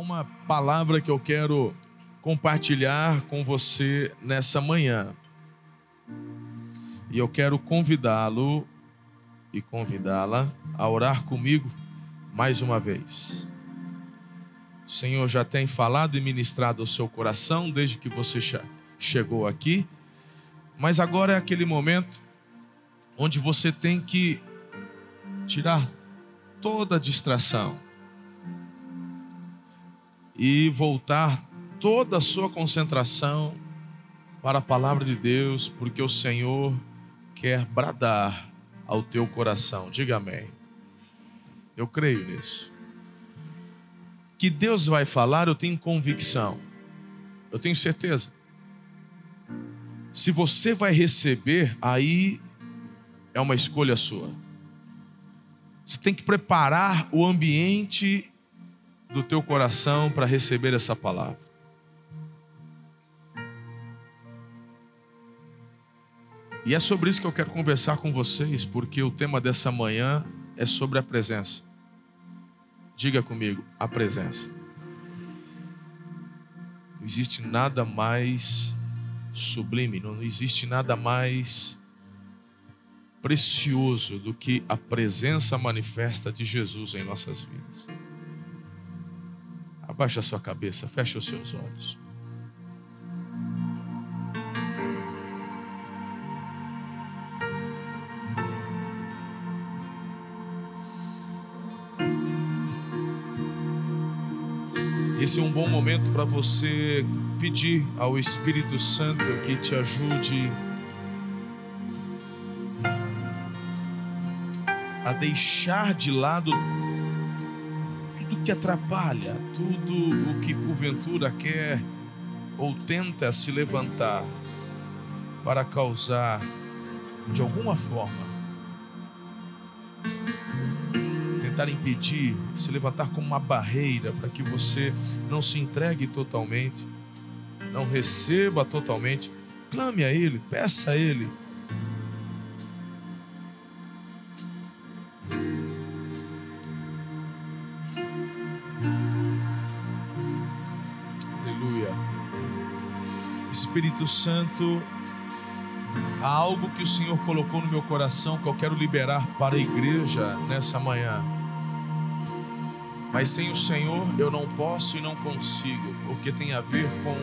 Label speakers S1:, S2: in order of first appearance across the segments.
S1: uma palavra que eu quero compartilhar com você nessa manhã. E eu quero convidá-lo e convidá-la a orar comigo mais uma vez. O Senhor já tem falado e ministrado ao seu coração desde que você chegou aqui, mas agora é aquele momento onde você tem que tirar toda a distração e voltar toda a sua concentração para a palavra de Deus, porque o Senhor quer bradar ao teu coração. Diga amém. Eu creio nisso. Que Deus vai falar, eu tenho convicção. Eu tenho certeza. Se você vai receber, aí é uma escolha sua. Você tem que preparar o ambiente do teu coração para receber essa palavra. E é sobre isso que eu quero conversar com vocês, porque o tema dessa manhã é sobre a presença. Diga comigo, a presença. Não existe nada mais sublime, não existe nada mais precioso do que a presença manifesta de Jesus em nossas vidas. Abaixa a sua cabeça, feche os seus olhos. Esse é um bom momento para você pedir ao Espírito Santo que te ajude a deixar de lado que atrapalha, tudo o que porventura quer ou tenta se levantar para causar de alguma forma tentar impedir, se levantar como uma barreira para que você não se entregue totalmente, não receba totalmente. Clame a Ele, peça a Ele Espírito Santo, há algo que o Senhor colocou no meu coração que eu quero liberar para a igreja nessa manhã. Mas sem o Senhor eu não posso e não consigo, porque tem a ver com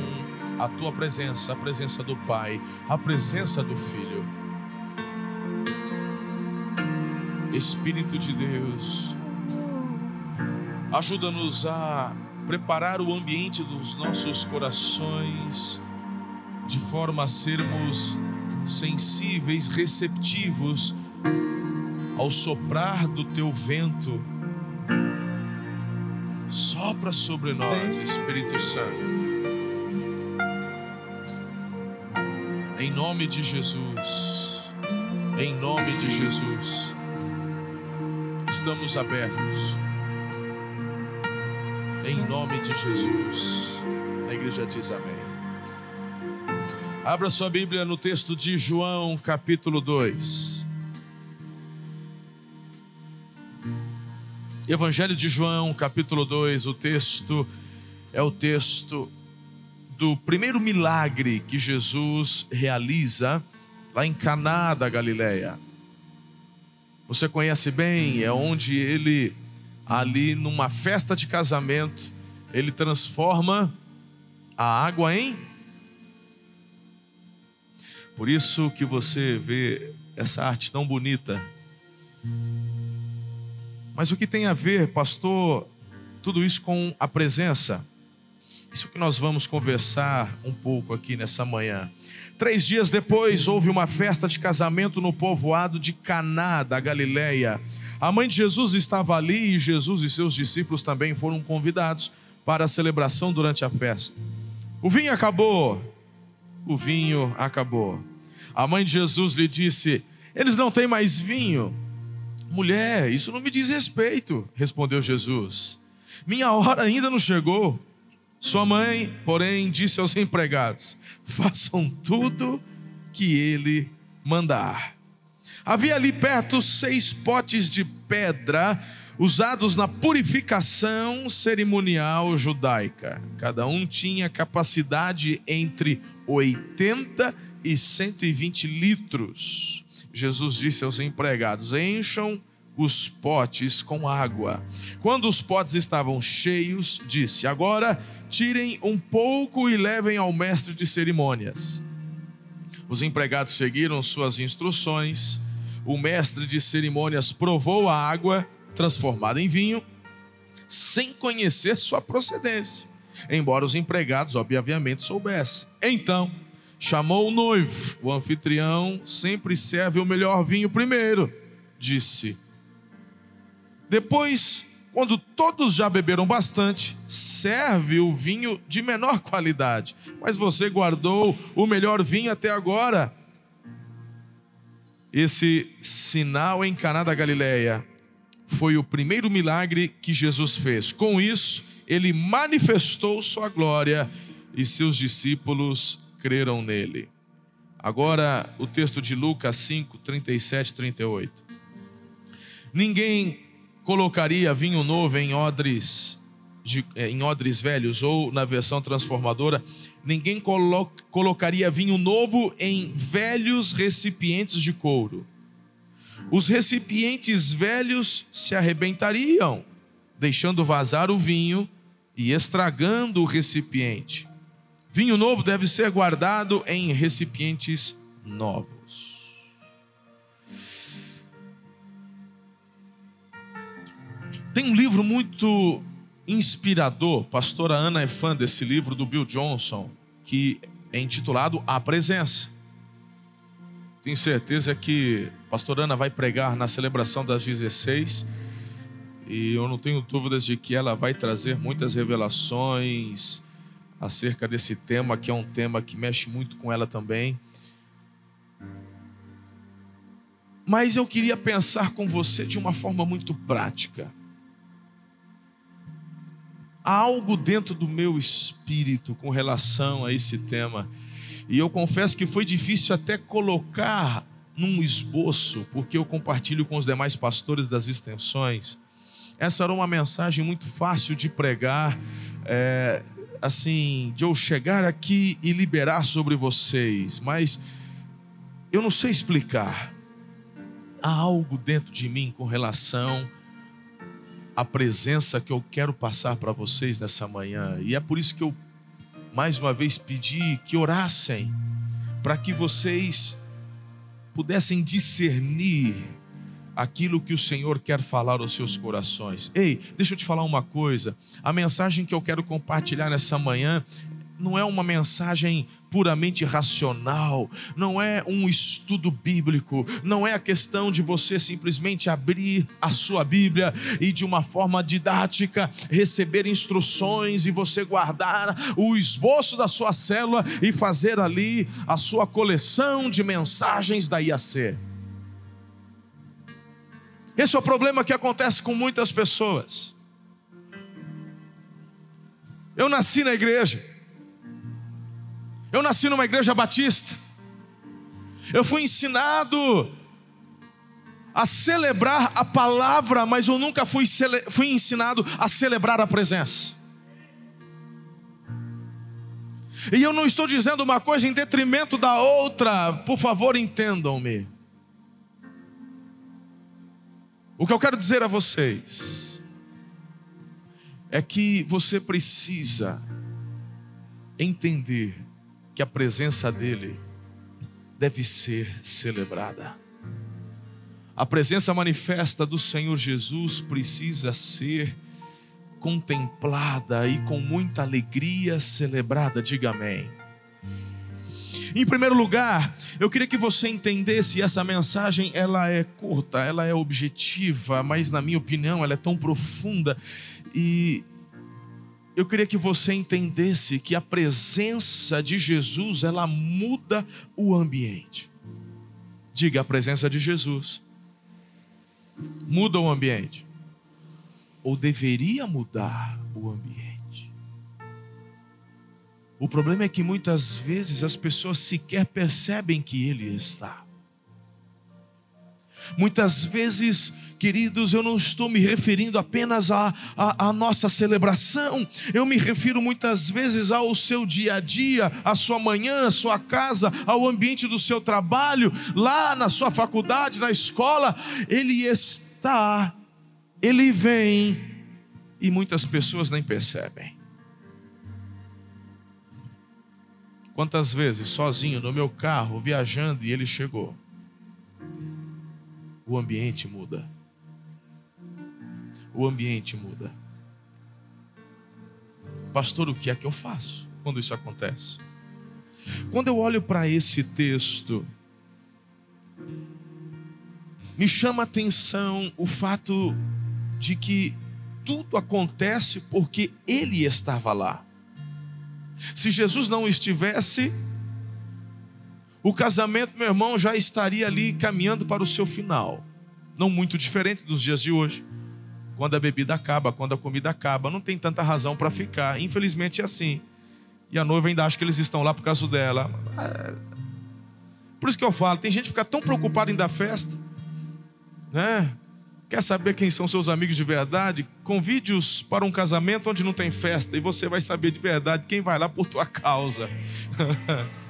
S1: a tua presença, a presença do Pai, a presença do Filho. Espírito de Deus, ajuda-nos a preparar o ambiente dos nossos corações de forma a sermos sensíveis, receptivos ao soprar do teu vento. Sopra sobre nós, Espírito Santo. Em nome de Jesus, em nome de Jesus, estamos abertos. Em nome de Jesus, a igreja diz amém. Abra sua Bíblia no texto de João, capítulo 2. Evangelho de João, capítulo 2, o texto é o texto do primeiro milagre que Jesus realiza lá em Caná da Galileia. Você conhece bem, é onde ele ali numa festa de casamento, ele transforma a água em por isso que você vê essa arte tão bonita. Mas o que tem a ver, pastor, tudo isso com a presença? Isso que nós vamos conversar um pouco aqui nessa manhã. Três dias depois, houve uma festa de casamento no povoado de Caná da Galileia. A mãe de Jesus estava ali e Jesus e seus discípulos também foram convidados para a celebração durante a festa. O vinho acabou, o vinho acabou. A mãe de Jesus lhe disse: Eles não têm mais vinho. Mulher, isso não me diz respeito, respondeu Jesus. Minha hora ainda não chegou. Sua mãe, porém, disse aos empregados: Façam tudo que ele mandar. Havia ali perto seis potes de pedra usados na purificação cerimonial judaica. Cada um tinha capacidade entre 80 e 120 litros. Jesus disse aos empregados: Encham os potes com água. Quando os potes estavam cheios, disse: Agora tirem um pouco e levem ao mestre de cerimônias. Os empregados seguiram suas instruções. O mestre de cerimônias provou a água transformada em vinho, sem conhecer sua procedência, embora os empregados, obviamente, soubessem. Então, chamou o noivo. O anfitrião sempre serve o melhor vinho primeiro, disse. Depois, quando todos já beberam bastante, serve o vinho de menor qualidade. Mas você guardou o melhor vinho até agora. Esse sinal em Caná da Galileia foi o primeiro milagre que Jesus fez. Com isso, ele manifestou sua glória e seus discípulos creram nele. Agora, o texto de Lucas 5, 37 38. Ninguém colocaria vinho novo em odres, eh, em odres velhos, ou na versão transformadora, ninguém colo colocaria vinho novo em velhos recipientes de couro. Os recipientes velhos se arrebentariam, deixando vazar o vinho e estragando o recipiente. Vinho novo deve ser guardado em recipientes novos. Tem um livro muito inspirador, pastora Ana é fã desse livro do Bill Johnson, que é intitulado A Presença. Tenho certeza que a pastora Ana vai pregar na celebração das 16 e eu não tenho dúvidas de que ela vai trazer muitas revelações acerca desse tema, que é um tema que mexe muito com ela também. Mas eu queria pensar com você de uma forma muito prática há algo dentro do meu espírito com relação a esse tema. E eu confesso que foi difícil até colocar num esboço, porque eu compartilho com os demais pastores das extensões. Essa era uma mensagem muito fácil de pregar, é, assim, de eu chegar aqui e liberar sobre vocês, mas eu não sei explicar. Há algo dentro de mim com relação a presença que eu quero passar para vocês nessa manhã. E é por isso que eu, mais uma vez, pedi que orassem, para que vocês pudessem discernir aquilo que o Senhor quer falar aos seus corações. Ei, deixa eu te falar uma coisa. A mensagem que eu quero compartilhar nessa manhã não é uma mensagem puramente racional, não é um estudo bíblico, não é a questão de você simplesmente abrir a sua Bíblia e de uma forma didática receber instruções e você guardar o esboço da sua célula e fazer ali a sua coleção de mensagens da IAC. Esse é o problema que acontece com muitas pessoas. Eu nasci na igreja. Eu nasci numa igreja batista. Eu fui ensinado a celebrar a palavra, mas eu nunca fui, fui ensinado a celebrar a presença. E eu não estou dizendo uma coisa em detrimento da outra, por favor, entendam-me. O que eu quero dizer a vocês é que você precisa entender que a presença dele deve ser celebrada. A presença manifesta do Senhor Jesus precisa ser contemplada e com muita alegria celebrada. Diga amém. Em primeiro lugar, eu queria que você entendesse essa mensagem, ela é curta, ela é objetiva, mas na minha opinião, ela é tão profunda e eu queria que você entendesse que a presença de Jesus, ela muda o ambiente. Diga a presença de Jesus. Muda o ambiente. Ou deveria mudar o ambiente. O problema é que muitas vezes as pessoas sequer percebem que Ele está. Muitas vezes, queridos, eu não estou me referindo apenas à, nossa celebração, eu me refiro muitas vezes ao seu dia a dia, à sua manhã, à sua casa, ao ambiente do seu trabalho, lá na sua faculdade, na escola. Ele está, ele vem, e muitas pessoas nem percebem. Quantas vezes, sozinho no meu carro, viajando, e ele chegou o ambiente muda. O ambiente muda. Pastor, o que é que eu faço quando isso acontece? Quando eu olho para esse texto, me chama a atenção o fato de que tudo acontece porque ele estava lá. Se Jesus não estivesse, o casamento, meu irmão, já estaria ali caminhando para o seu final. Não muito diferente dos dias de hoje. Quando a bebida acaba, quando a comida acaba, não tem tanta razão para ficar. Infelizmente é assim. E a noiva ainda acha que eles estão lá por causa dela. É. Por isso que eu falo, tem gente que fica tão preocupada em dar festa, né? Quer saber quem são seus amigos de verdade? Convide-os para um casamento onde não tem festa e você vai saber de verdade quem vai lá por tua causa.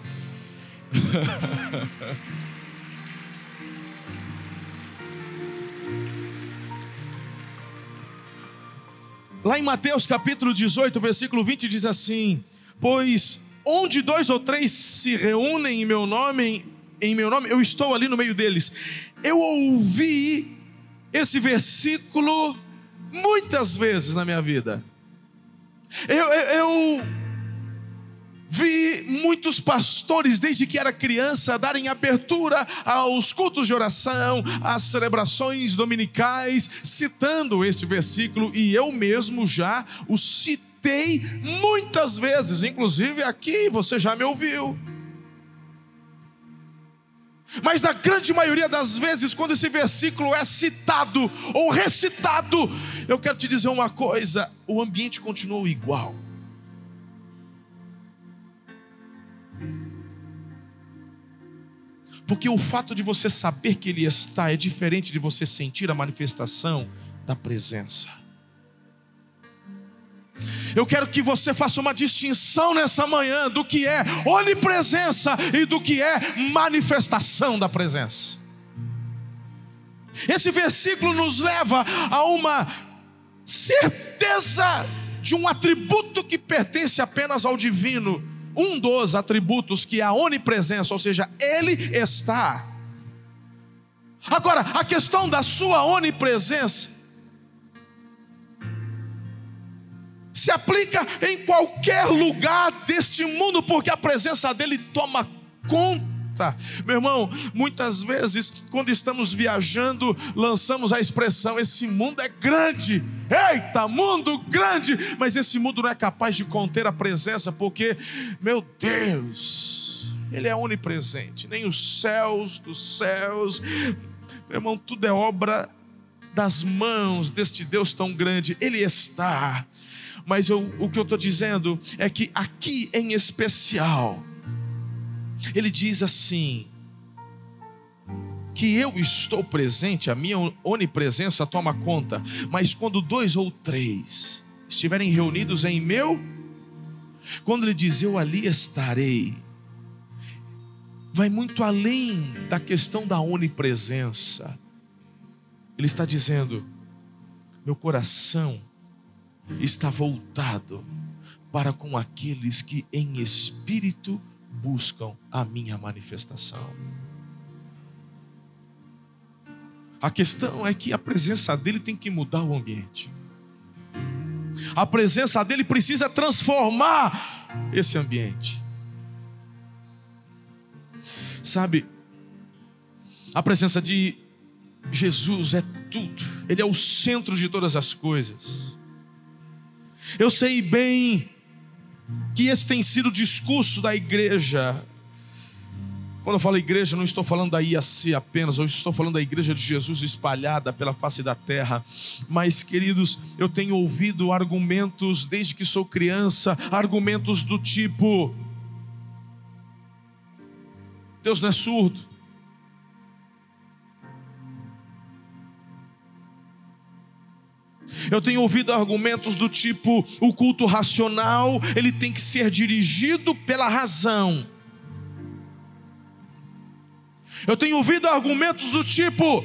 S1: Lá em Mateus capítulo 18, versículo 20 diz assim: Pois onde dois ou três se reúnem em meu nome, em meu nome, eu estou ali no meio deles. Eu ouvi esse versículo muitas vezes na minha vida. Eu, eu, eu Vi muitos pastores, desde que era criança, darem abertura aos cultos de oração, às celebrações dominicais, citando este versículo, e eu mesmo já o citei muitas vezes, inclusive aqui você já me ouviu. Mas na grande maioria das vezes, quando esse versículo é citado ou recitado, eu quero te dizer uma coisa: o ambiente continuou igual. Porque o fato de você saber que Ele está é diferente de você sentir a manifestação da presença. Eu quero que você faça uma distinção nessa manhã do que é onipresença e do que é manifestação da presença. Esse versículo nos leva a uma certeza de um atributo que pertence apenas ao divino um dos atributos que é a onipresença, ou seja, Ele está. Agora, a questão da sua onipresença se aplica em qualquer lugar deste mundo, porque a presença dele toma conta meu irmão, muitas vezes, quando estamos viajando, lançamos a expressão: esse mundo é grande. Eita, mundo grande! Mas esse mundo não é capaz de conter a presença, porque, meu Deus, Ele é onipresente. Nem os céus dos céus, meu irmão, tudo é obra das mãos deste Deus tão grande. Ele está. Mas eu, o que eu estou dizendo é que aqui em especial, ele diz assim: que eu estou presente, a minha onipresença toma conta, mas quando dois ou três estiverem reunidos em meu, quando ele diz eu ali estarei, vai muito além da questão da onipresença. Ele está dizendo: meu coração está voltado para com aqueles que em espírito buscam a minha manifestação. A questão é que a presença dele tem que mudar o ambiente. A presença dele precisa transformar esse ambiente. Sabe, a presença de Jesus é tudo, Ele é o centro de todas as coisas. Eu sei bem que esse tem sido o discurso da igreja. Quando eu falo igreja, não estou falando da IAC apenas, eu estou falando da igreja de Jesus espalhada pela face da terra. Mas, queridos, eu tenho ouvido argumentos desde que sou criança, argumentos do tipo: Deus não é surdo. Eu tenho ouvido argumentos do tipo: o culto racional, ele tem que ser dirigido pela razão. Eu tenho ouvido argumentos do tipo: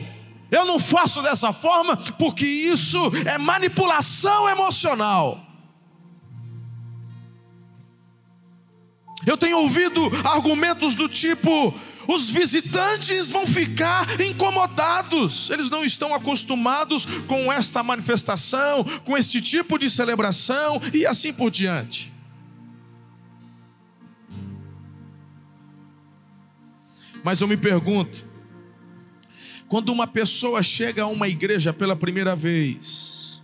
S1: eu não faço dessa forma porque isso é manipulação emocional. Eu tenho ouvido argumentos do tipo: os visitantes vão ficar incomodados, eles não estão acostumados com esta manifestação, com este tipo de celebração e assim por diante. Mas eu me pergunto, quando uma pessoa chega a uma igreja pela primeira vez,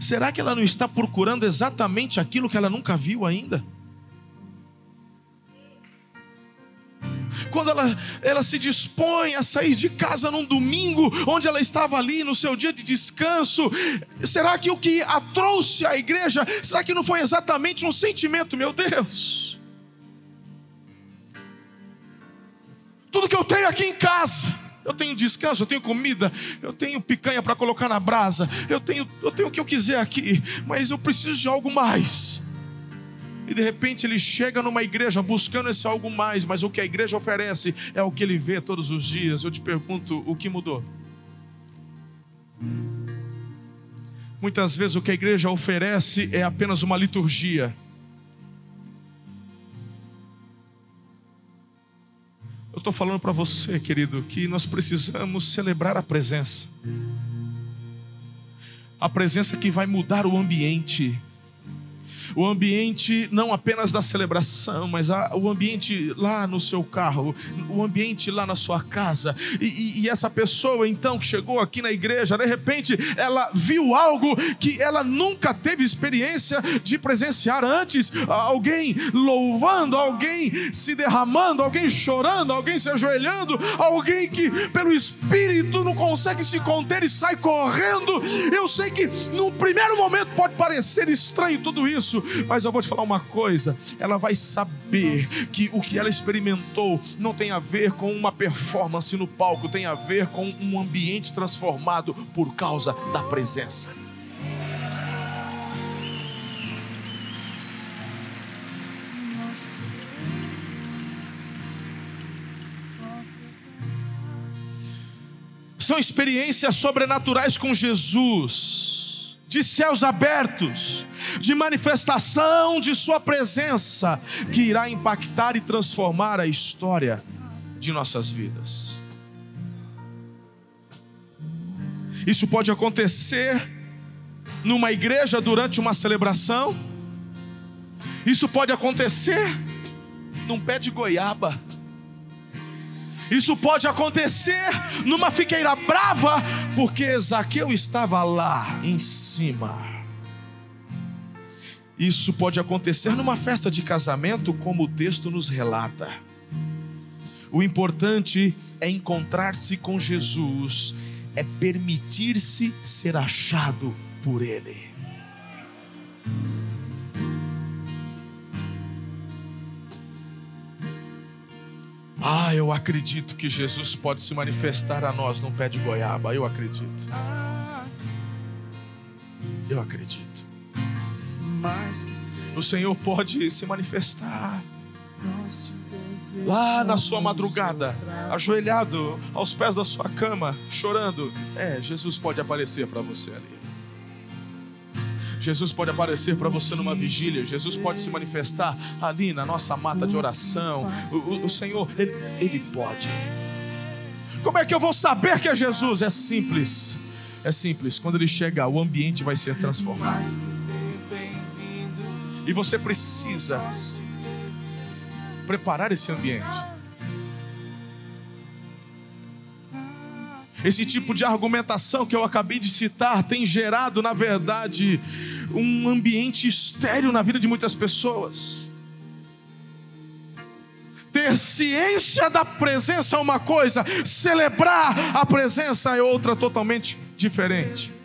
S1: será que ela não está procurando exatamente aquilo que ela nunca viu ainda? Quando ela, ela se dispõe a sair de casa num domingo, onde ela estava ali no seu dia de descanso, será que o que a trouxe à igreja, será que não foi exatamente um sentimento, meu Deus? Tudo que eu tenho aqui em casa, eu tenho descanso, eu tenho comida, eu tenho picanha para colocar na brasa, eu tenho, eu tenho o que eu quiser aqui, mas eu preciso de algo mais e de repente ele chega numa igreja buscando esse algo mais, mas o que a igreja oferece é o que ele vê todos os dias. Eu te pergunto, o que mudou? Muitas vezes o que a igreja oferece é apenas uma liturgia. Eu estou falando para você, querido, que nós precisamos celebrar a presença. A presença que vai mudar o ambiente o ambiente não apenas da celebração, mas a, o ambiente lá no seu carro, o ambiente lá na sua casa. E, e, e essa pessoa então que chegou aqui na igreja, de repente ela viu algo que ela nunca teve experiência de presenciar antes: alguém louvando, alguém se derramando, alguém chorando, alguém se ajoelhando, alguém que pelo Espírito não consegue se conter e sai correndo. Eu sei que no primeiro momento pode parecer estranho tudo isso, mas eu vou te falar uma coisa: ela vai saber que o que ela experimentou não tem a ver com uma performance no palco, tem a ver com um ambiente transformado por causa da presença. São experiências sobrenaturais com Jesus de céus abertos, de manifestação de Sua presença, que irá impactar e transformar a história de nossas vidas. Isso pode acontecer numa igreja durante uma celebração, isso pode acontecer num pé de goiaba isso pode acontecer numa fiqueira brava, porque Zaqueu estava lá em cima. Isso pode acontecer numa festa de casamento, como o texto nos relata. O importante é encontrar-se com Jesus, é permitir-se ser achado por Ele. Ah, eu acredito que Jesus pode se manifestar a nós no pé de goiaba. Eu acredito. Eu acredito. O Senhor pode se manifestar lá na sua madrugada, ajoelhado aos pés da sua cama, chorando. É, Jesus pode aparecer para você ali. Jesus pode aparecer para você numa vigília, Jesus pode se manifestar ali na nossa mata de oração. O, o, Senhor, ele, ele pode. Como é que eu vou saber que é Jesus? É simples. É simples. Quando ele chegar, o ambiente vai ser transformado. E você precisa preparar esse ambiente. Esse tipo de argumentação que eu acabei de citar tem gerado, na verdade, um ambiente estéreo na vida de muitas pessoas. Ter ciência da presença é uma coisa, celebrar a presença é outra totalmente diferente.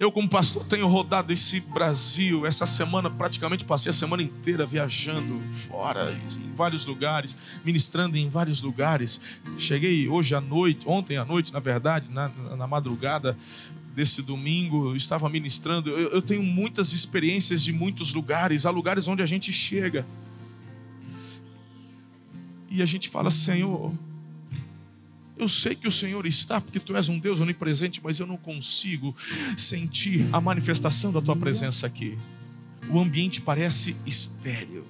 S1: Eu, como pastor, tenho rodado esse Brasil. Essa semana, praticamente passei a semana inteira viajando fora, em vários lugares, ministrando em vários lugares. Cheguei hoje à noite, ontem à noite, na verdade, na, na madrugada desse domingo, estava ministrando. Eu, eu tenho muitas experiências de muitos lugares, há lugares onde a gente chega e a gente fala: Senhor, eu sei que o Senhor está, porque tu és um Deus onipresente, mas eu não consigo sentir a manifestação da tua presença aqui. O ambiente parece estéril.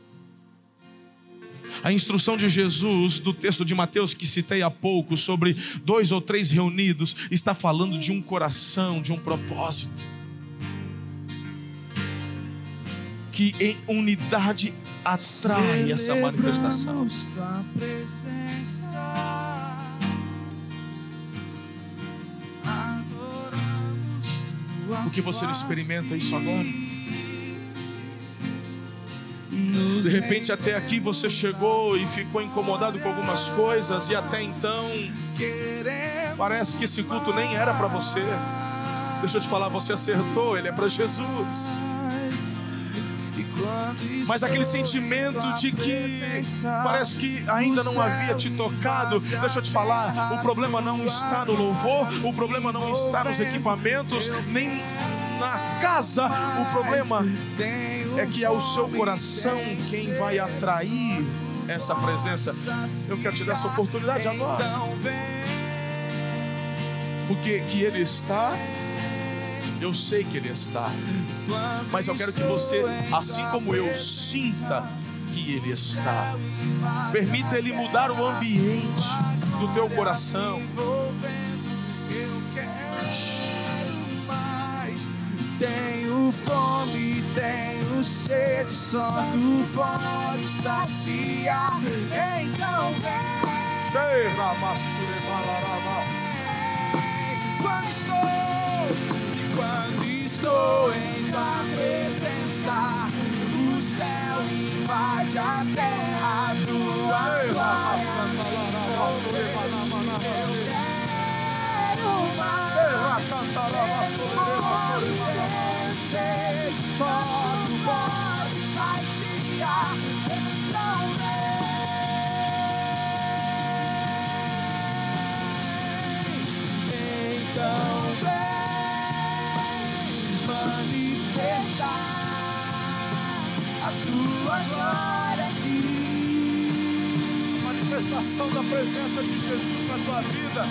S1: A instrução de Jesus, do texto de Mateus que citei há pouco, sobre dois ou três reunidos, está falando de um coração, de um propósito. Que em unidade atrai essa manifestação. Por que você não experimenta isso agora? De repente, até aqui você chegou e ficou incomodado com algumas coisas, e até então, parece que esse culto nem era para você. Deixa eu te falar, você acertou, ele é para Jesus. Mas aquele sentimento de que parece que ainda não havia te tocado, deixa eu te falar, o problema não está no louvor, o problema não está nos equipamentos, nem na casa, o problema é que é o seu coração quem vai atrair essa presença. Eu quero te dar essa oportunidade agora. Porque que Ele está, eu sei que Ele está. Mas eu quero que você, assim como eu, sinta que Ele está. Permita Ele mudar o ambiente do teu coração.
S2: Tenho fome, tenho sede, só tu pode saciar. Então vem. Quando estou, quando estou em tua presença, o céu invade a terra, tua glória. Eu quero mais. Sede, só tu pode saciar.
S1: Da presença de Jesus na tua vida.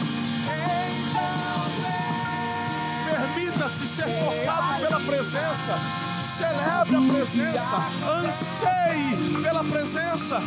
S1: Permita-se ser tocado pela presença. Celebre a presença. Anseie pela presença.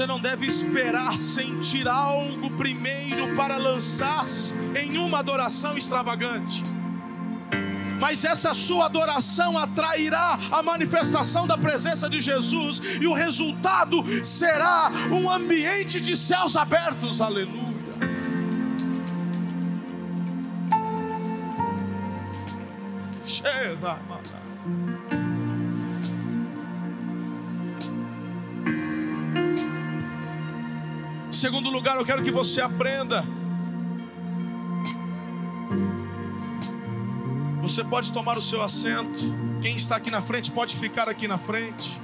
S1: Você não deve esperar sentir algo primeiro para lançar-se em uma adoração extravagante. Mas essa sua adoração atrairá a manifestação da presença de Jesus, e o resultado será um ambiente de céus abertos. Aleluia. Cheira, mano. Segundo lugar, eu quero que você aprenda. Você pode tomar o seu assento. Quem está aqui na frente pode ficar aqui na frente.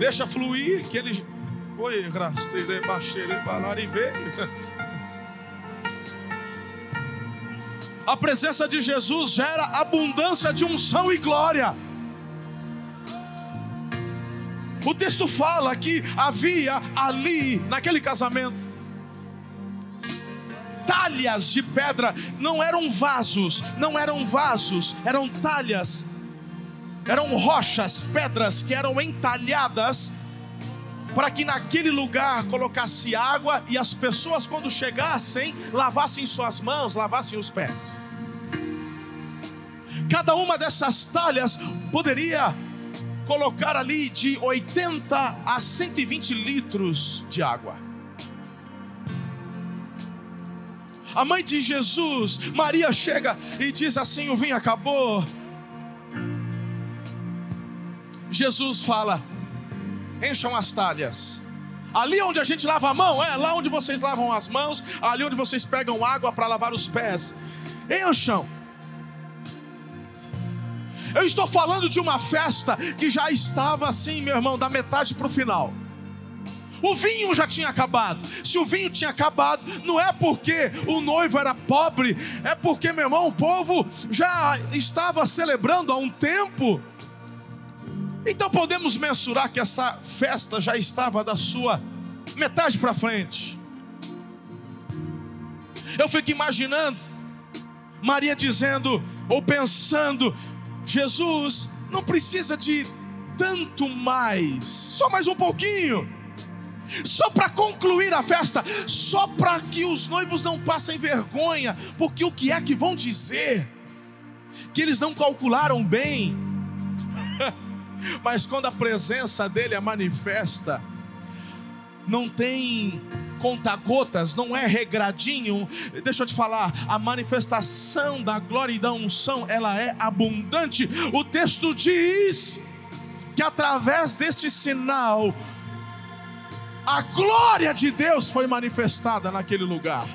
S1: Deixa fluir que ele. Oi, rasteire, baixeire, balar e veio. A presença de Jesus gera abundância de unção e glória. O texto fala que havia ali, naquele casamento, talhas de pedra, não eram vasos, não eram vasos, eram talhas, eram rochas, pedras que eram entalhadas para que naquele lugar colocasse água e as pessoas, quando chegassem, lavassem suas mãos, lavassem os pés. Cada uma dessas talhas poderia colocar ali de 80 a 120 litros de água. A mãe de Jesus, Maria, chega e diz assim: O vinho acabou. Jesus fala: Encham as talhas. Ali onde a gente lava a mão, é lá onde vocês lavam as mãos, ali onde vocês pegam água para lavar os pés. Encham. Eu estou falando de uma festa que já estava assim, meu irmão, da metade para o final. O vinho já tinha acabado. Se o vinho tinha acabado, não é porque o noivo era pobre, é porque, meu irmão, o povo já estava celebrando há um tempo. Então podemos mensurar que essa festa já estava da sua metade para frente. Eu fico imaginando Maria dizendo ou pensando: Jesus não precisa de tanto mais, só mais um pouquinho. Só para concluir a festa, só para que os noivos não passem vergonha, porque o que é que vão dizer? Que eles não calcularam bem. Mas quando a presença dele é manifesta, não tem conta-gotas, não é regradinho. Deixa eu te falar, a manifestação da glória e da unção, ela é abundante. O texto diz que através deste sinal, a glória de Deus foi manifestada naquele lugar.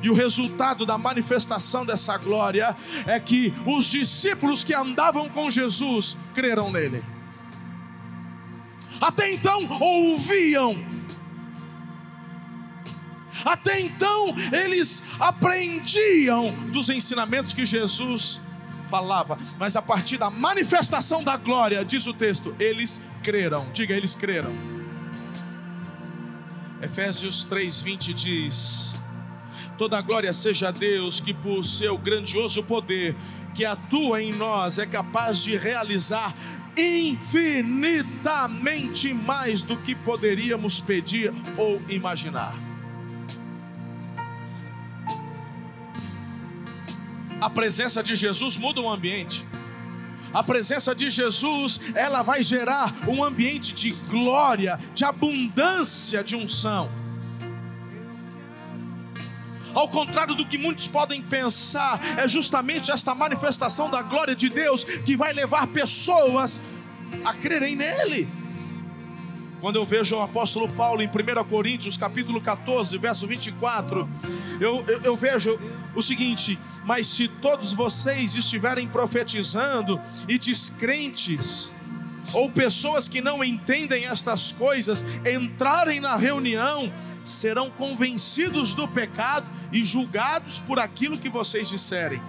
S1: E o resultado da manifestação dessa glória é que os discípulos que andavam com Jesus creram nele. Até então ouviam, até então eles aprendiam dos ensinamentos que Jesus falava, mas a partir da manifestação da glória, diz o texto, eles creram. Diga, eles creram. Efésios 3:20 diz: Toda glória seja a Deus que por seu grandioso poder que atua em nós é capaz de realizar infinitamente mais do que poderíamos pedir ou imaginar. A presença de Jesus muda o ambiente. A presença de Jesus, ela vai gerar um ambiente de glória, de abundância de unção. Ao contrário do que muitos podem pensar, é justamente esta manifestação da glória de Deus que vai levar pessoas a crerem nele. Quando eu vejo o apóstolo Paulo em 1 Coríntios, capítulo 14, verso 24, eu, eu, eu vejo o seguinte: Mas se todos vocês estiverem profetizando e descrentes, ou pessoas que não entendem estas coisas, entrarem na reunião, serão convencidos do pecado e julgados por aquilo que vocês disserem.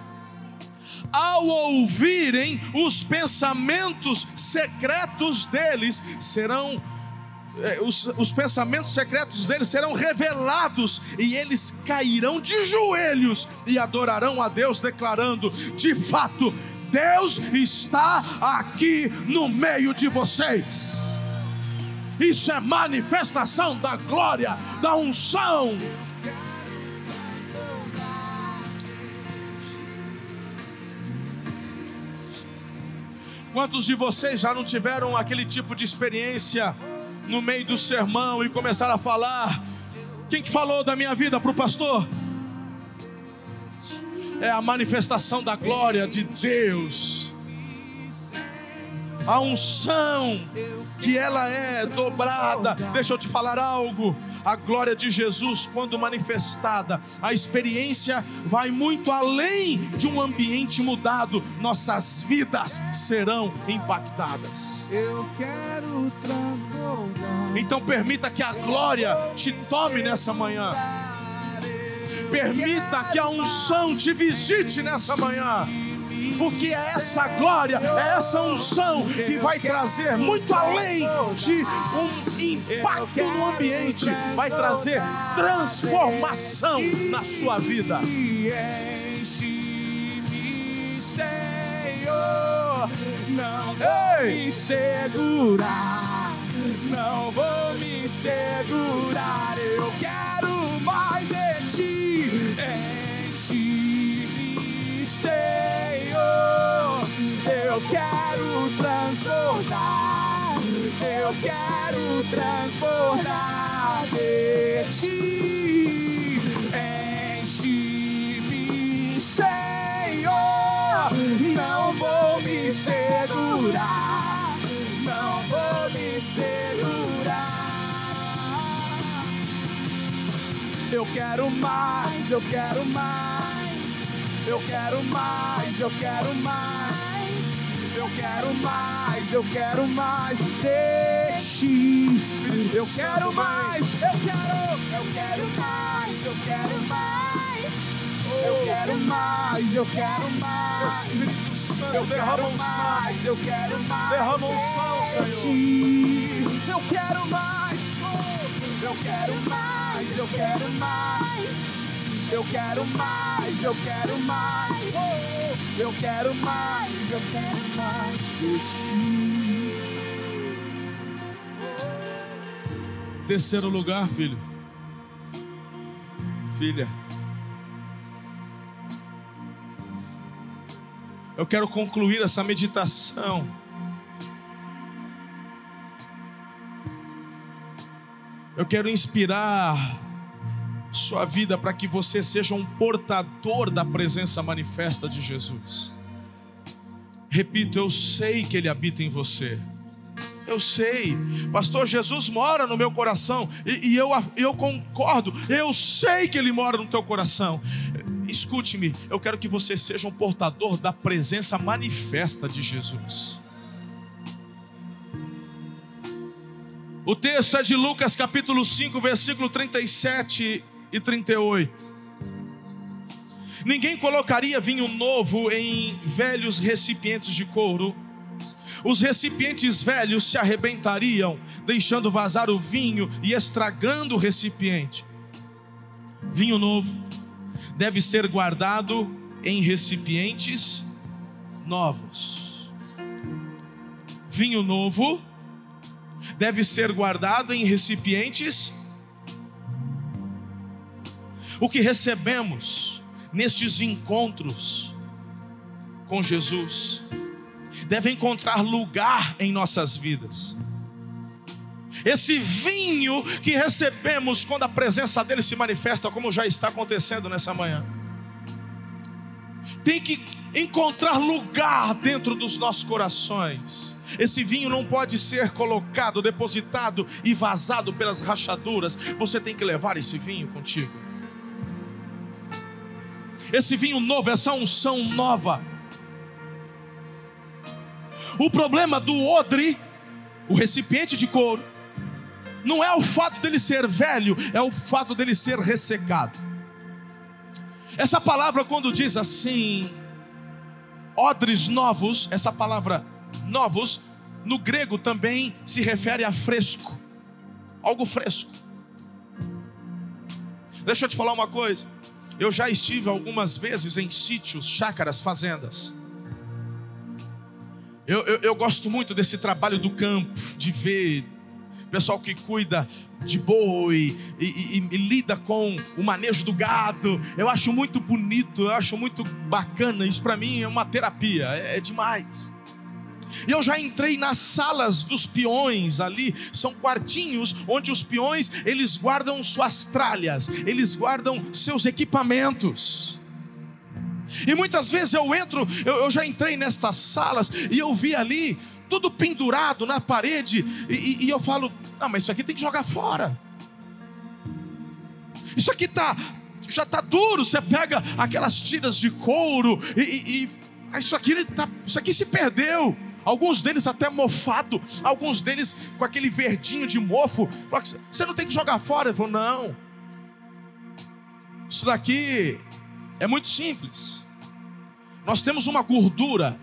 S1: Ao ouvirem os pensamentos secretos deles, serão os, os, pensamentos secretos deles serão revelados e eles cairão de joelhos e adorarão a Deus, declarando: de fato, Deus está aqui no meio de vocês. Isso é manifestação da glória, da unção. Quantos de vocês já não tiveram aquele tipo de experiência no meio do sermão e começaram a falar? Quem que falou da minha vida para o pastor? É a manifestação da glória de Deus. A unção que ela é dobrada. Deixa eu te falar algo. A glória de Jesus, quando manifestada, a experiência vai muito além de um ambiente mudado. Nossas vidas serão impactadas.
S2: Eu quero transbordar.
S1: Então permita que a glória te tome nessa manhã. Permita que a unção te visite nessa manhã porque é essa glória, é essa unção que vai trazer muito além de um impacto no ambiente, vai trazer transformação na sua vida.
S2: Senhor, não vou me segurar. não vou me segurar. Eu quero mais de ti, enche-me, Senhor. Eu quero transbordar, eu quero transbordar de ti, enche-me, Senhor. Não vou me segurar, não vou me segurar. Eu quero mais, eu quero mais, eu quero mais, eu quero mais. Eu quero mais, eu quero mais de X. Eu quero mais, eu quero, eu quero mais, eu quero mais. Eu quero mais, eu quero mais.
S1: Espírito Santo,
S2: Eu
S1: derrama um
S2: mais, eu quero mais.
S1: Derrama um
S2: de
S1: Senhor.
S2: Eu quero mais, eu quero mais, eu quero mais. Eu quero mais, eu quero mais. Eu quero mais, eu quero mais de ti.
S1: Terceiro lugar, filho. Filha. Eu quero concluir essa meditação. Eu quero inspirar sua vida para que você seja um portador da presença manifesta de Jesus. Repito, eu sei que Ele habita em você. Eu sei, Pastor, Jesus mora no meu coração e, e eu, eu concordo. Eu sei que Ele mora no teu coração. Escute-me, eu quero que você seja um portador da presença manifesta de Jesus. O texto é de Lucas capítulo 5, versículo 37 e 38. Ninguém colocaria vinho novo em velhos recipientes de couro. Os recipientes velhos se arrebentariam, deixando vazar o vinho e estragando o recipiente. Vinho novo deve ser guardado em recipientes novos. Vinho novo deve ser guardado em recipientes. O que recebemos nestes encontros com Jesus deve encontrar lugar em nossas vidas. Esse vinho que recebemos quando a presença dele se manifesta, como já está acontecendo nessa manhã, tem que encontrar lugar dentro dos nossos corações. Esse vinho não pode ser colocado, depositado e vazado pelas rachaduras. Você tem que levar esse vinho contigo. Esse vinho novo, essa unção nova. O problema do odre, o recipiente de couro, não é o fato dele ser velho, é o fato dele ser ressecado. Essa palavra, quando diz assim, odres novos, essa palavra novos, no grego também se refere a fresco, algo fresco. Deixa eu te falar uma coisa. Eu já estive algumas vezes em sítios, chácaras, fazendas. Eu, eu, eu gosto muito desse trabalho do campo, de ver pessoal que cuida de boi e, e- e lida com o manejo do gado. Eu acho muito bonito, eu acho muito bacana. Isso para mim é uma terapia, é, é demais. E eu já entrei nas salas dos peões ali, são quartinhos onde os peões eles guardam suas tralhas, eles guardam seus equipamentos. E muitas vezes eu entro, eu, eu já entrei nestas salas e eu vi ali tudo pendurado na parede, e, e- e eu falo: ah, mas isso aqui tem que jogar fora. Isso aqui tá, já tá duro. Você pega aquelas tiras de couro e, e- ah, isso aqui tá, isso aqui se perdeu. Alguns deles até mofado, alguns deles com aquele verdinho de mofo. Você não tem que jogar fora. Eu falo, não. Isso daqui é muito simples. Nós temos uma gordura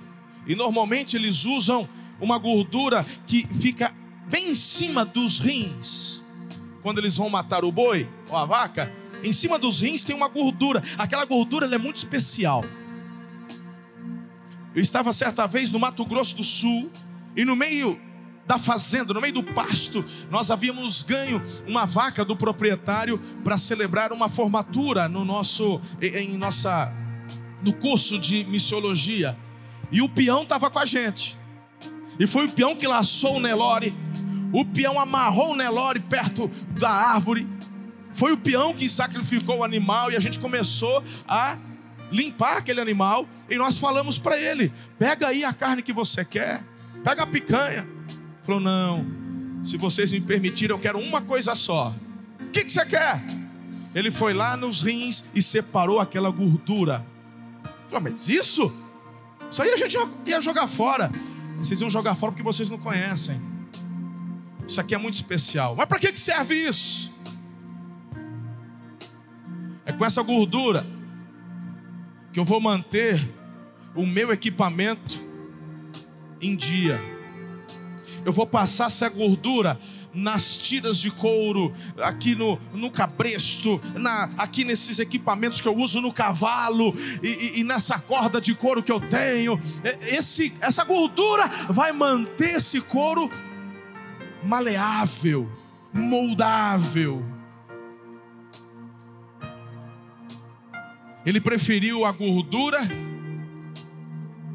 S1: e normalmente eles usam uma gordura que fica bem em cima dos rins. Quando eles vão matar o boi ou a vaca, em cima dos rins tem uma gordura. Aquela gordura é muito especial. Eu estava certa vez no Mato Grosso do Sul e no meio da fazenda, no meio do pasto, nós havíamos ganho uma vaca do proprietário para celebrar uma formatura no nosso em nossa no curso de missiologia. E o peão estava com a gente. E foi o peão que laçou o Nelore. O peão amarrou o Nelore perto da árvore. Foi o peão que sacrificou o animal e a gente começou a limpar aquele animal e nós falamos para ele: pega aí a carne que você quer, pega a picanha. Falou: não, se vocês me permitirem, eu quero uma coisa só. O que, que você quer? Ele foi lá nos rins e separou aquela gordura. Falou: mas isso? Isso aí a gente ia jogar fora. Vocês iam jogar fora porque vocês não conhecem. Isso aqui é muito especial. Mas para que serve isso? É com essa gordura que eu vou manter o meu equipamento em dia. Eu vou passar essa gordura nas tiras de couro, aqui no, no cabresto, na, aqui nesses equipamentos que eu uso no cavalo e, e, e nessa corda de couro que eu tenho. Esse, essa gordura vai manter esse couro maleável, moldável. Ele preferiu a gordura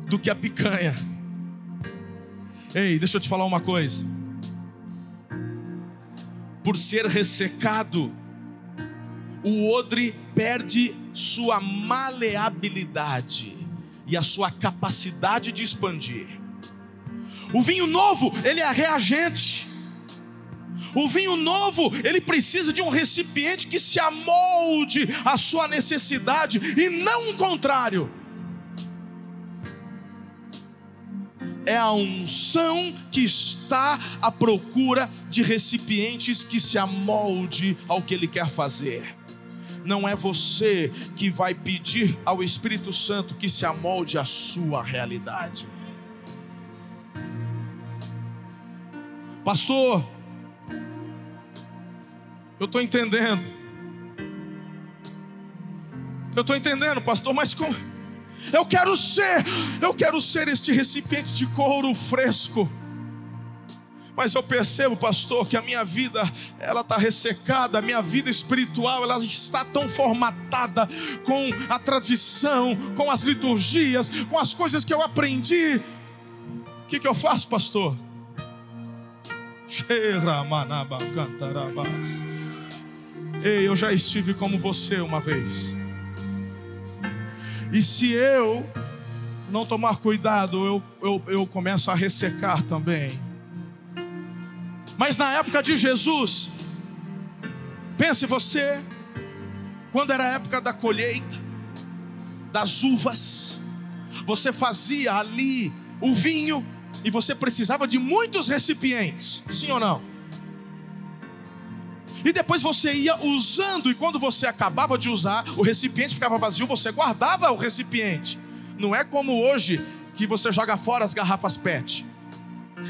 S1: do que a picanha. Ei, deixa eu te falar uma coisa. Por ser ressecado, o odre perde sua maleabilidade e a sua capacidade de expandir. O vinho novo, ele é reagente. O vinho novo, ele precisa de um recipiente que se amolde à sua necessidade e não o contrário. É a unção que está à procura de recipientes que se amolde ao que ele quer fazer. Não é você que vai pedir ao Espírito Santo que se amolde à sua realidade. Pastor, eu estou entendendo. Eu estou entendendo, pastor, mas? Eu quero ser, eu quero ser este recipiente de couro fresco. Mas eu percebo, pastor, que a minha vida ela está ressecada, a minha vida espiritual ela está tão formatada com a tradição, com as liturgias, com as coisas que eu aprendi. O que, que eu faço, pastor? Cheira manaba. Ei, eu já estive como você uma vez. E se eu não tomar cuidado, eu, eu, eu começo a ressecar também. Mas na época de Jesus, pense você, quando era a época da colheita, das uvas, você fazia ali o vinho e você precisava de muitos recipientes, sim ou não? E depois você ia usando, e quando você acabava de usar, o recipiente ficava vazio, você guardava o recipiente. Não é como hoje que você joga fora as garrafas PET.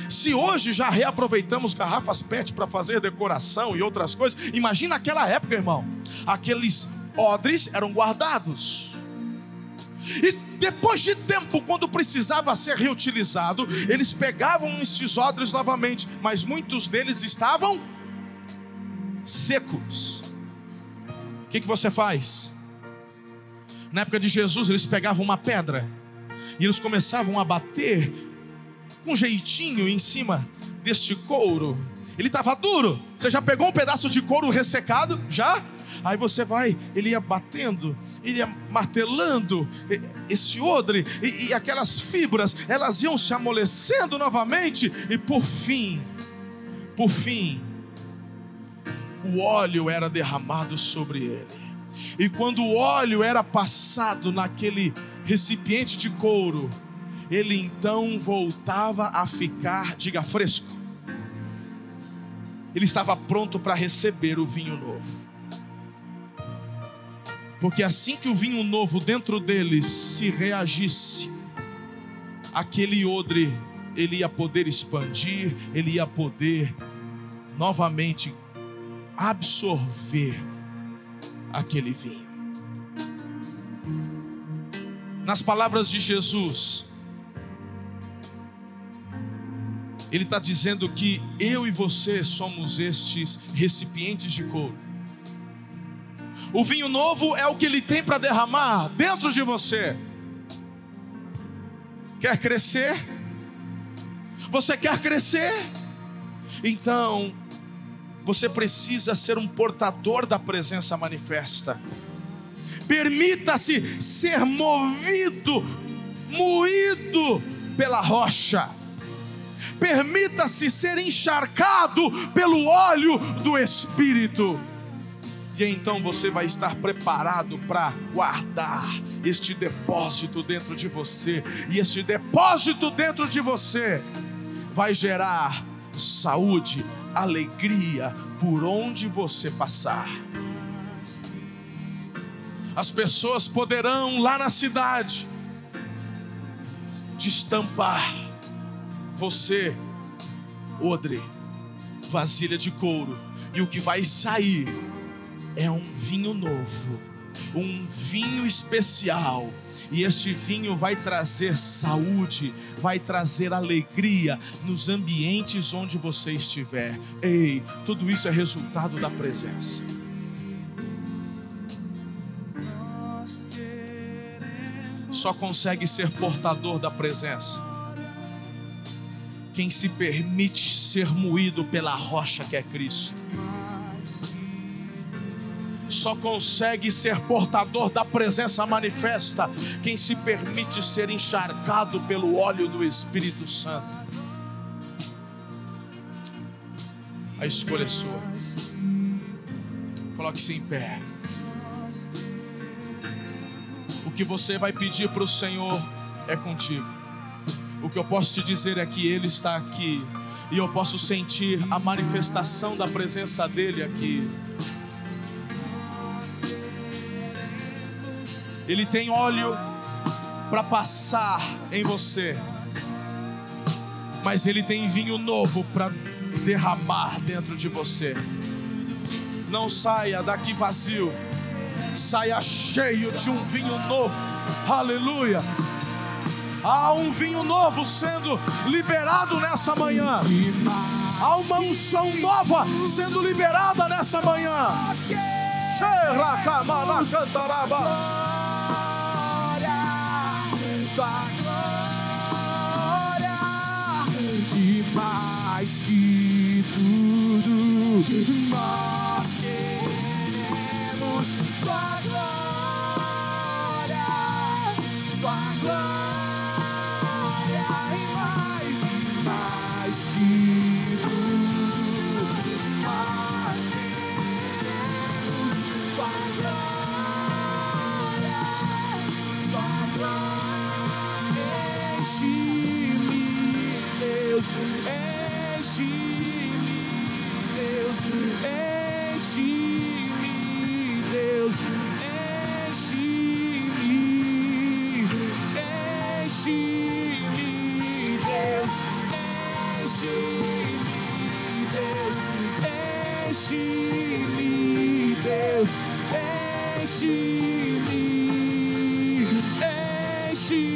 S1: Se hoje já reaproveitamos garrafas PET para fazer decoração e outras coisas, imagina aquela época, irmão. Aqueles odres eram guardados. E depois de tempo, quando precisava ser reutilizado, eles pegavam esses odres novamente, mas muitos deles estavam secos. O que, que você faz? Na época de Jesus, eles pegavam uma pedra e eles começavam a bater com jeitinho em cima deste couro. Ele estava duro. Você já pegou um pedaço de couro ressecado? Já? Aí você vai, ele ia batendo, ele ia martelando esse odre, e, e aquelas fibras, elas iam se amolecendo novamente, e por fim, por fim, o óleo era derramado sobre ele. E quando o óleo era passado naquele recipiente de couro, ele então voltava a ficar, diga, fresco. Ele estava pronto para receber o vinho novo. Porque assim que o vinho novo dentro dele se reagisse, aquele odre, ele ia poder expandir, ele ia poder novamente absorver aquele vinho. Nas palavras de Jesus,
S2: Ele está dizendo que eu e você somos estes recipientes de couro. O vinho novo é o que ele tem para derramar dentro de você. Quer crescer? Você quer crescer? Então, você precisa ser um portador da presença manifesta. Permita-se ser movido, moído pela rocha. Permita-se ser encharcado pelo óleo do Espírito. E então você vai estar preparado para guardar este depósito dentro de você. E este depósito dentro de você vai gerar saúde, alegria por onde você passar. As pessoas poderão lá na cidade te estampar você, odre, vasilha de couro, e o que vai sair é um vinho novo, um vinho especial. E este vinho vai trazer saúde, vai trazer alegria nos ambientes onde você estiver. Ei, tudo isso é resultado da presença. Só consegue ser portador da presença quem se permite ser moído pela rocha que é Cristo. Só consegue ser portador da presença manifesta quem se permite ser encharcado pelo óleo do Espírito Santo. A escolha é sua. Coloque-se em pé. O que você vai pedir para o Senhor é contigo. O que eu posso te dizer é que Ele está aqui e eu posso sentir a manifestação da presença dEle aqui. Ele tem óleo para passar em você, mas Ele tem vinho novo para derramar dentro de você. Não saia daqui vazio, saia cheio de um vinho novo. Aleluia. Há um vinho novo sendo liberado nessa manhã. Há uma unção nova sendo liberada nessa manhã. Glória, tua mais que tudo nós queremos tua glória, tua glória. mais que Deus, enche-me, Deus, enche-me, enche-me, Deus. Enche-me, Deus, enche-me, Deus, enche-me, enche-me,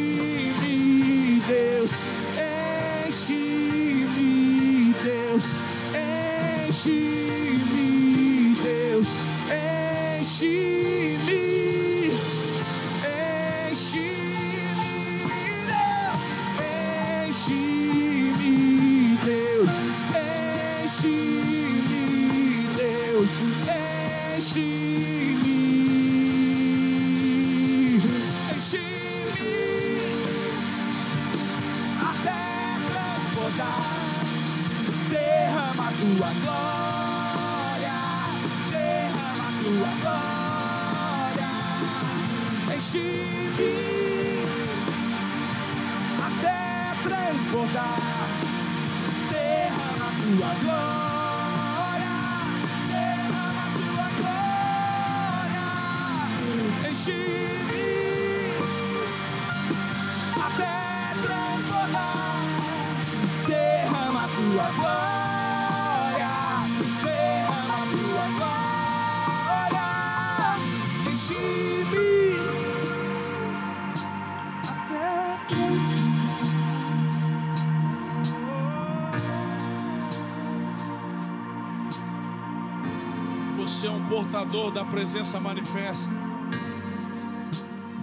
S1: da presença manifesta.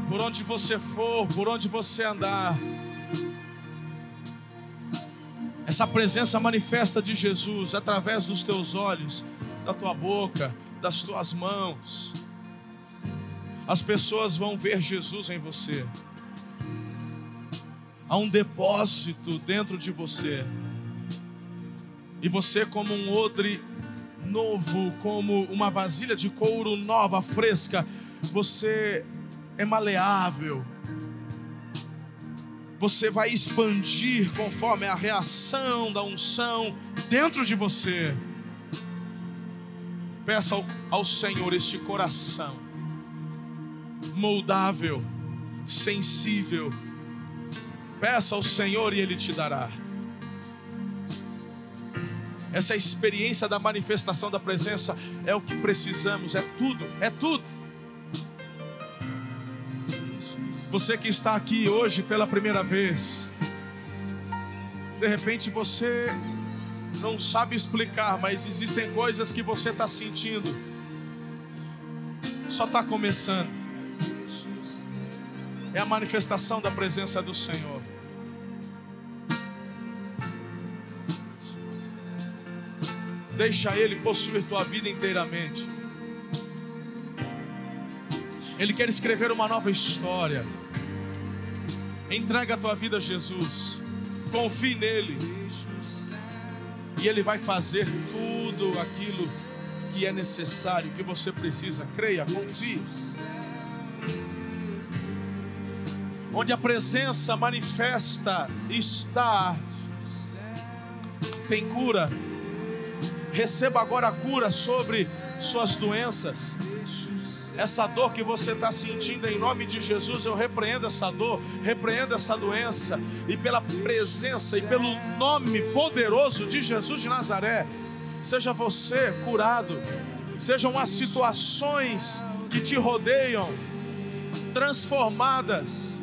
S1: Por onde você for, por onde você andar, essa presença manifesta de Jesus através dos teus olhos, da tua boca, das tuas mãos. As pessoas vão ver Jesus em você. Há um depósito dentro de você. E você, como um odre novo, como uma vasilha de couro nova, fresca, você é maleável. Você vai expandir conforme a reação da unção dentro de você. Peça ao, ao Senhor este coração moldável, sensível. Peça ao Senhor e Ele te dará. Essa experiência da manifestação da presença é o que precisamos, é tudo, é tudo. Você que está aqui hoje pela primeira vez, de repente você não sabe explicar, mas existem coisas que você está sentindo, só está começando. É a manifestação da presença do Senhor. Deixa Ele possuir tua vida inteiramente. Ele quer escrever uma nova história. Entrega a tua vida a Jesus. Confie nele. E Ele vai fazer tudo aquilo que é necessário, que você precisa. Creia, confie. Onde a presença manifesta está, tem cura Receba agora a cura sobre suas doenças. Essa dor que você está sentindo, em nome de Jesus, eu repreendo essa dor, repreendo essa doença, e pela presença e pelo nome poderoso de Jesus de Nazaré, seja você curado, sejam as situações que te rodeiam transformadas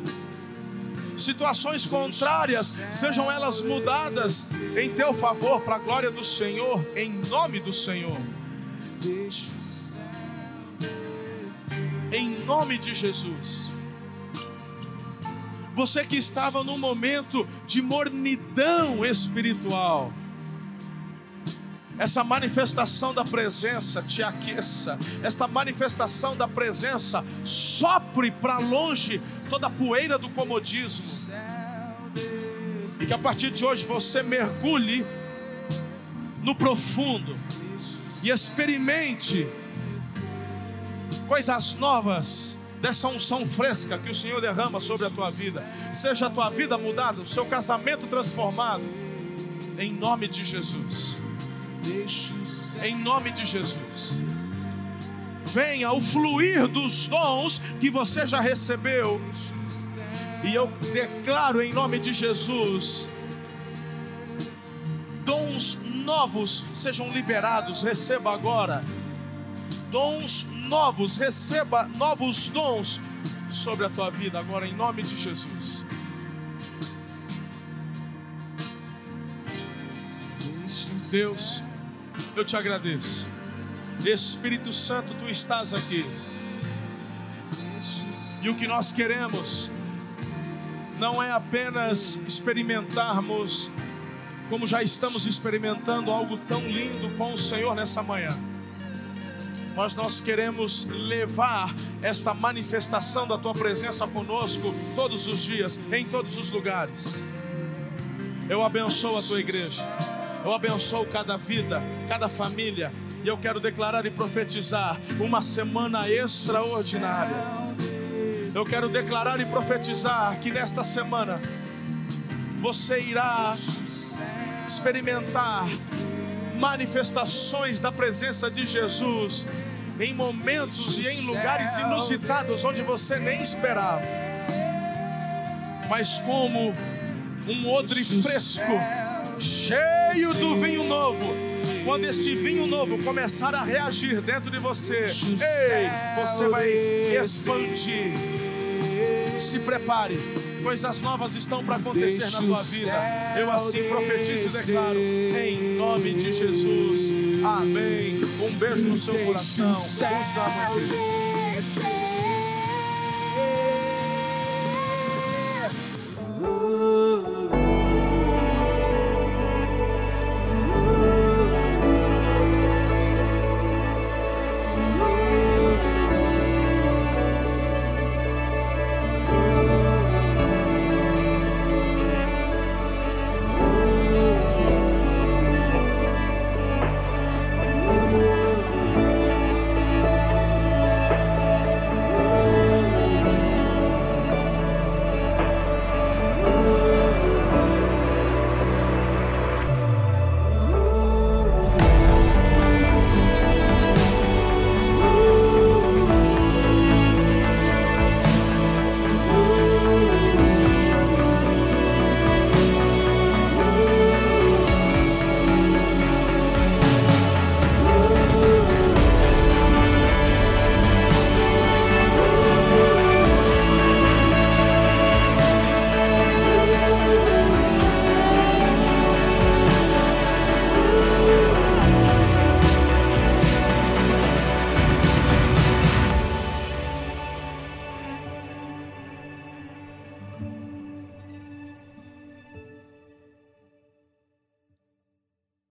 S1: situações contrárias, sejam elas mudadas em teu favor, para a glória do Senhor, em nome do Senhor. Em nome de Jesus. Você que estava num momento de mornidão espiritual, essa manifestação da presença te aqueça, esta manifestação da presença sopre para longe toda a poeira do comodismo, e que a partir de hoje você mergulhe no profundo e experimente coisas novas dessa unção fresca que o Senhor derrama sobre a tua vida. Seja a tua vida mudada, o seu casamento transformado, em nome de Jesus em nome de Jesus. Venha o fluir dos dons que você já recebeu. E eu declaro em nome de Jesus: dons novos sejam liberados. Receba agora. Dons novos, receba novos dons sobre a tua vida agora, em nome de Jesus. Deus, eu te agradeço. Espírito Santo, tu estás aqui. E o que nós queremos não é apenas experimentarmos, como já estamos experimentando, algo tão lindo com o Senhor nessa manhã. Mas nós queremos levar esta manifestação da tua presença conosco todos os dias, em todos os lugares. Eu abençoo a tua igreja. Eu abençoo cada vida, cada família. E eu quero declarar e profetizar uma semana extraordinária. Eu quero declarar e profetizar que nesta semana você irá experimentar manifestações da presença de Jesus em momentos e em lugares inusitados onde você nem esperava. Mas como um odre fresco cheio do vinho novo. Quando este vinho novo começar a reagir dentro de você, ei, você vai expandir. Se prepare, coisas novas estão para acontecer na tua vida. Eu assim profetizo e declaro, em nome de Jesus Amém. Um beijo no seu coração. em Cristo.